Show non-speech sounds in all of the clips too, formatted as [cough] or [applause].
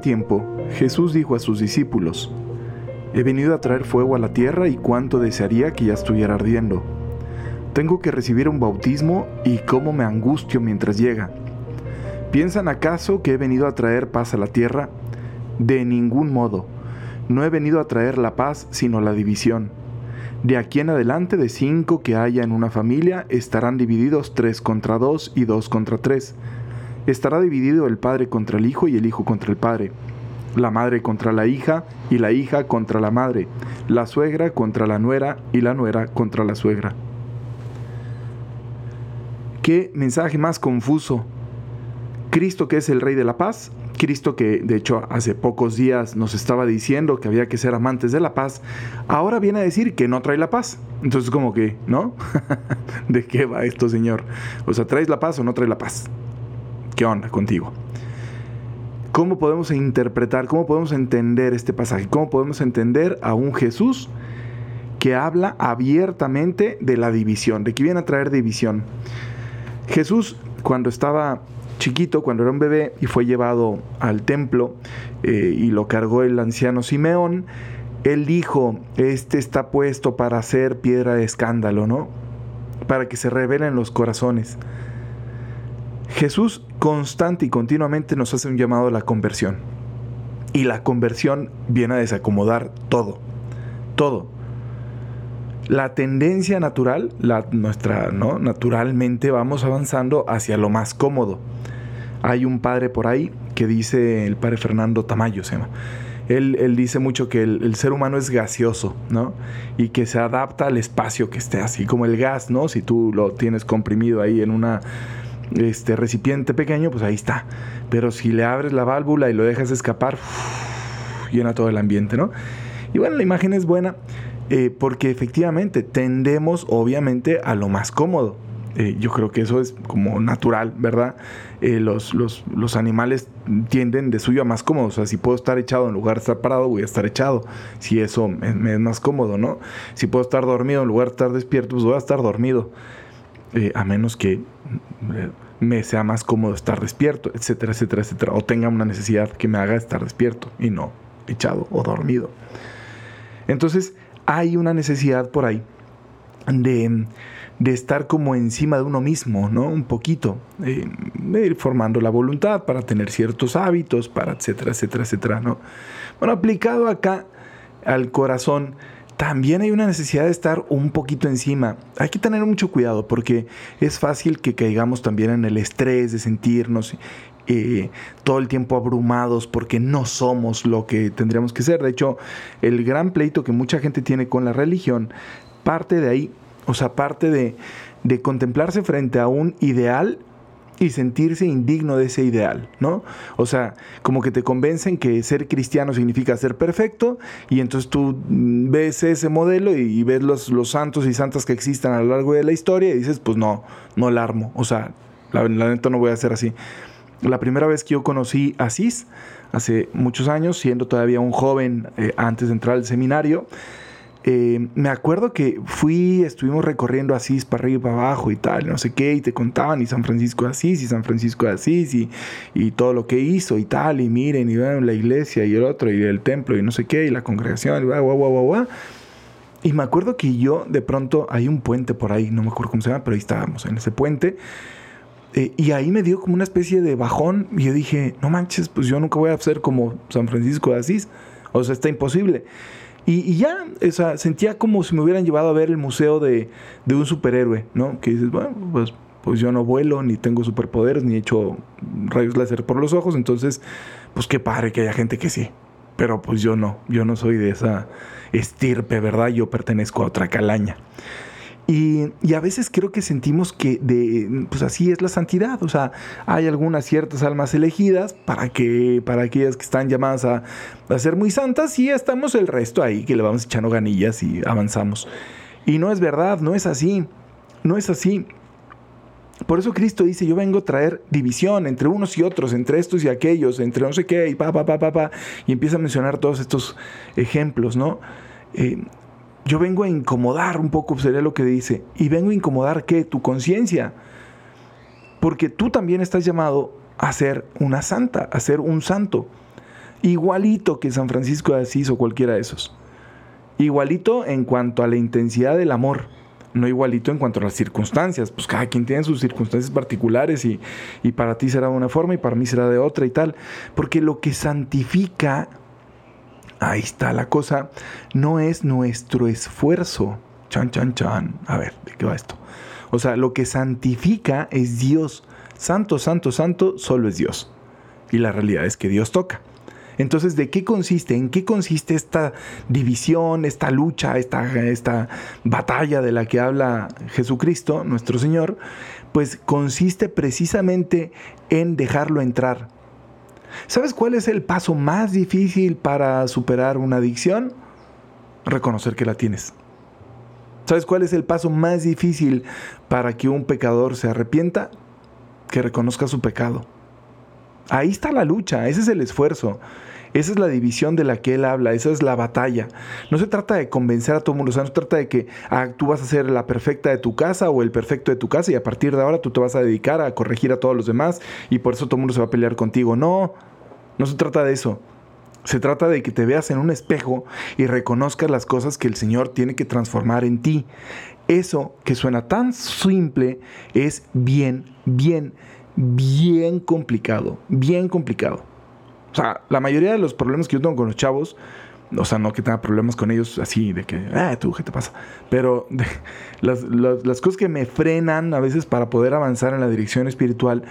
Tiempo, Jesús dijo a sus discípulos, He venido a traer fuego a la tierra y cuánto desearía que ya estuviera ardiendo. Tengo que recibir un bautismo y cómo me angustio mientras llega. ¿Piensan acaso que he venido a traer paz a la tierra? De ningún modo. No he venido a traer la paz, sino la división. De aquí en adelante, de cinco que haya en una familia, estarán divididos tres contra dos y dos contra tres estará dividido el padre contra el hijo y el hijo contra el padre, la madre contra la hija y la hija contra la madre, la suegra contra la nuera y la nuera contra la suegra. ¿Qué mensaje más confuso? Cristo que es el Rey de la Paz, Cristo que de hecho hace pocos días nos estaba diciendo que había que ser amantes de la paz, ahora viene a decir que no trae la paz. Entonces como que, ¿no? [laughs] ¿De qué va esto, Señor? O sea, ¿traes la paz o no traes la paz? ¿Qué onda contigo? ¿Cómo podemos interpretar, cómo podemos entender este pasaje? ¿Cómo podemos entender a un Jesús que habla abiertamente de la división, de que viene a traer división? Jesús, cuando estaba chiquito, cuando era un bebé y fue llevado al templo eh, y lo cargó el anciano Simeón, él dijo, este está puesto para ser piedra de escándalo, ¿no? Para que se revelen los corazones. Jesús constante y continuamente nos hace un llamado a la conversión. Y la conversión viene a desacomodar todo, todo. La tendencia natural, la, nuestra, ¿no? Naturalmente vamos avanzando hacia lo más cómodo. Hay un padre por ahí que dice, el padre Fernando Tamayo se llama, él, dice mucho que el, el, ser humano es gaseoso, ¿no? Y que se adapta al espacio que esté así, como el gas, ¿no? Si tú lo tienes comprimido ahí en una este recipiente pequeño, pues ahí está. Pero si le abres la válvula y lo dejas escapar, llena todo el ambiente, ¿no? Y bueno, la imagen es buena eh, porque efectivamente tendemos obviamente a lo más cómodo. Eh, yo creo que eso es como natural, ¿verdad? Eh, los, los, los, animales tienden de suyo a más cómodo. O sea, si puedo estar echado en lugar de estar parado, voy a estar echado. Si eso me, es más cómodo, ¿no? Si puedo estar dormido en lugar de estar despierto, pues voy a estar dormido. A menos que me sea más cómodo estar despierto, etcétera, etcétera, etcétera. O tenga una necesidad que me haga estar despierto y no echado o dormido. Entonces hay una necesidad por ahí de, estar como encima de uno mismo, ¿no? Un poquito, eh, de ir formando la voluntad para tener ciertos hábitos, para etcétera, etcétera, etcétera, ¿no? Bueno, aplicado acá al corazón, también hay una necesidad de estar un poquito encima. Hay que tener mucho cuidado porque es fácil que caigamos también en el estrés de sentirnos eh, todo el tiempo abrumados porque no somos lo que tendríamos que ser. De hecho, el gran pleito que mucha gente tiene con la religión parte de ahí, o sea, parte de, de contemplarse frente a un ideal y sentirse indigno de ese ideal, ¿no? O sea, como que te convencen que ser cristiano significa ser perfecto y entonces tú ves ese modelo y, ves los, los santos y santas que existan a lo largo de la historia y dices, pues no, no la armo, o sea, la, neta no voy a hacer así. La primera vez que yo conocí a Cis, hace muchos años, siendo todavía un joven eh, antes de entrar al seminario, eh, me acuerdo que fui, estuvimos recorriendo Asís para arriba y para abajo y tal, no sé qué, y te contaban y San Francisco de Asís y San Francisco de Asís y, y todo lo que hizo y tal, y miren, y ven la iglesia y el otro, y el templo y no sé qué, y la congregación, y guau, guau, guau, guau. Y me acuerdo que yo, de pronto, hay un puente por ahí, no me acuerdo cómo se llama, pero ahí estábamos, en ese puente. Eh, y ahí me dio como una especie de bajón. Y yo dije, no manches, pues yo nunca voy a ser como San Francisco de Asís. O sea, está imposible. Y, ya, o sea, sentía como si me hubieran llevado a ver el museo de, de, un superhéroe, ¿no? Que dices, bueno, pues, pues yo no vuelo, ni tengo superpoderes, ni he hecho rayos láser por los ojos, entonces, pues qué padre que haya gente que sí. Pero pues yo no, yo no soy de esa estirpe, ¿verdad? Yo pertenezco a otra calaña. Y, a veces creo que sentimos que de, pues así es la santidad. O sea, hay algunas ciertas almas elegidas para que, para aquellas que están llamadas a, a ser muy santas, y estamos el resto ahí, que le vamos echando ganillas y avanzamos. Y no es verdad, no es así. No es así. Por eso Cristo dice, yo vengo a traer división entre unos y otros, entre estos y aquellos, entre no sé qué, y pa, pa, pa, pa, pa. Y empieza a mencionar todos estos ejemplos, ¿no? Eh, yo vengo a incomodar un poco, sería lo que dice. ¿Y vengo a incomodar qué? Tu conciencia. Porque tú también estás llamado a ser una santa, a ser un santo. Igualito que San Francisco de Asís o cualquiera de esos. Igualito en cuanto a la intensidad del amor no igualito en cuanto a las circunstancias, pues cada quien tiene sus circunstancias particulares y, y, para ti será de una forma y para mí será de otra y tal, porque lo que santifica, ahí está la cosa, no es nuestro esfuerzo, chan, chan, chan, a ver, ¿de qué va esto? O sea, lo que santifica es Dios, santo, santo, santo, solo es Dios. Y la realidad es que Dios toca. Entonces, ¿de qué consiste? ¿En qué consiste esta división, esta lucha, esta, esta batalla de la que habla Jesucristo, nuestro Señor? Pues consiste precisamente en dejarlo entrar. ¿Sabes cuál es el paso más difícil para superar una adicción? Reconocer que la tienes. ¿Sabes cuál es el paso más difícil para que un pecador se arrepienta? Que reconozca su pecado. Ahí está la lucha, ese es el esfuerzo. Esa es la división de la que él habla, esa es la batalla. No se trata de convencer a todo el mundo, o sea, no se trata de que ah, tú vas a ser la perfecta de tu casa o el perfecto de tu casa y a partir de ahora tú te vas a dedicar a corregir a todos los demás y por eso todo el mundo se va a pelear contigo. No, no se trata de eso. Se trata de que te veas en un espejo y reconozcas las cosas que el Señor tiene que transformar en ti. Eso que suena tan simple es bien, bien bien complicado, bien complicado. O sea, la mayoría de los problemas que yo tengo con los chavos, o sea, no que tenga problemas con ellos así de que, ah, tú, ¿qué te pasa? Pero [laughs] las, las, cosas que me frenan a veces para poder avanzar en la dirección espiritual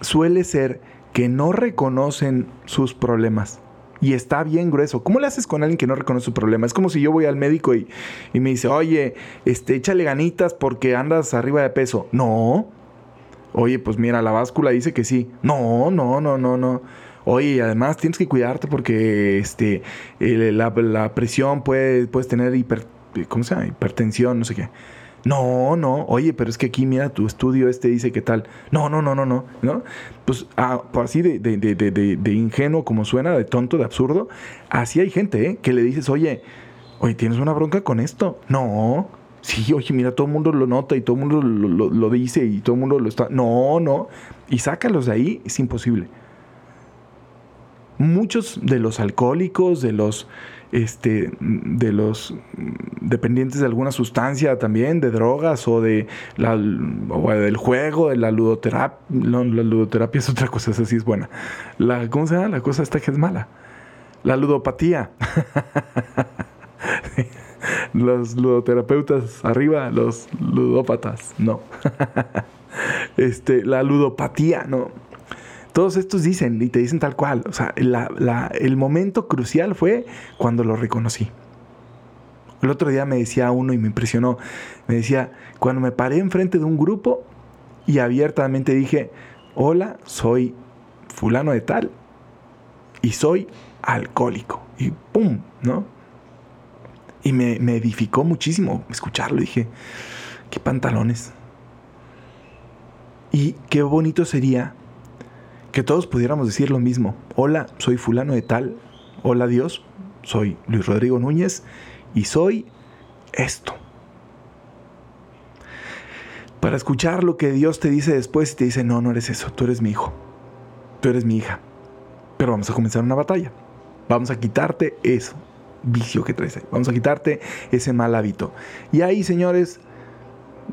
suele ser que no reconocen sus problemas. Y está bien grueso. ¿Cómo le haces con alguien que no reconoce su problema? Es como si yo voy al médico y, y me dice, oye, este, échale ganitas porque andas arriba de peso. No, Oye, pues mira, la báscula dice que sí. No, no, no, no, no. Oye, además tienes que cuidarte porque este, la, presión puede, puedes tener hiper, hipertensión, no sé qué. No, no, oye, pero es que aquí mira, tu estudio este dice que tal. No, no, no, no, no, ¿no? Pues ah, por así de, de, de, de, ingenuo como suena, de tonto, de absurdo, así hay gente ¿eh? que le dices, oye, oye, ¿tienes una bronca con esto? No, Sí, oye, mira, todo el mundo lo nota y todo el mundo lo, dice y todo el mundo lo está. No, no. Y sácalos de ahí, es imposible. Muchos de los alcohólicos, de los, este, de los dependientes de alguna sustancia también, de drogas o, de la, o del juego, de la ludoterapia. No, la ludoterapia es otra cosa, esa sí es buena. La, ¿Cómo se llama? La cosa esta que es mala. La ludopatía. [laughs] los ludoterapeutas arriba, los ludópatas, no. [laughs] este, la ludopatía, no. Todos estos dicen y te dicen tal cual. O sea, el momento crucial fue cuando lo reconocí. El otro día me decía uno y me impresionó. Me decía, cuando me paré enfrente de un grupo y abiertamente dije, hola, soy fulano de tal y soy alcohólico. Y ¡pum! ¿No? Y me, edificó muchísimo escucharlo. Dije, qué pantalones. Y qué bonito sería que todos pudiéramos decir lo mismo. Hola, soy fulano de tal. Hola Dios, soy Luis Rodrigo Núñez y soy esto. Para escuchar lo que Dios te dice después y te dice, no, no eres eso, tú eres mi hijo, tú eres mi hija. Pero vamos a comenzar una batalla. Vamos a quitarte eso, vicio que traes Vamos a quitarte ese mal hábito. Y ahí, señores,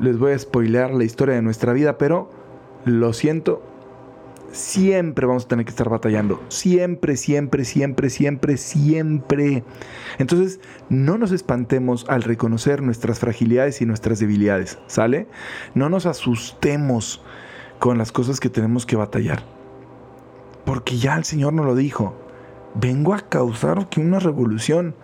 les voy a spoilear la historia de nuestra vida, pero lo siento, siempre vamos a tener que estar batallando. Siempre, siempre, siempre, siempre, siempre. Entonces, no nos espantemos al reconocer nuestras fragilidades y nuestras debilidades, ¿sale? No nos asustemos con las cosas que tenemos que batallar. Porque ya el Señor nos lo dijo vengo a causar aquí una revolución.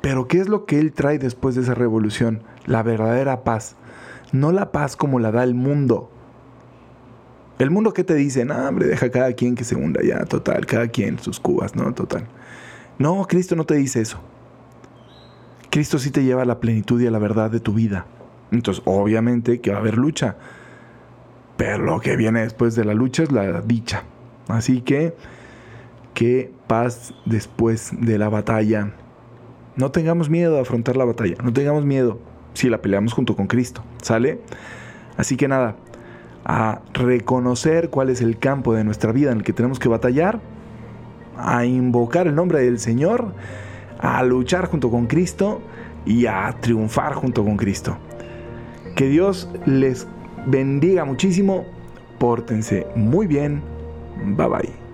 Pero ¿qué es lo que Él trae después de esa revolución? La verdadera paz. No la paz como la da el mundo. El mundo que te dice, no, hombre, deja cada quien que se hunda ya, total, cada quien sus cubas, ¿no? Total. No, Cristo no te dice eso. Cristo sí te lleva a la plenitud y a la verdad de tu vida. Entonces, obviamente que va a haber lucha. Pero lo que viene después de la lucha es la dicha. Así que qué paz después de la batalla. No tengamos miedo de afrontar la batalla, no tengamos miedo si la peleamos junto con Cristo, ¿sale? Así que nada, a reconocer cuál es el campo de nuestra vida en el que tenemos que batallar, a invocar el nombre del Señor, a luchar junto con Cristo y a triunfar junto con Cristo. Que Dios les bendiga muchísimo, pórtense muy bien, bye bye.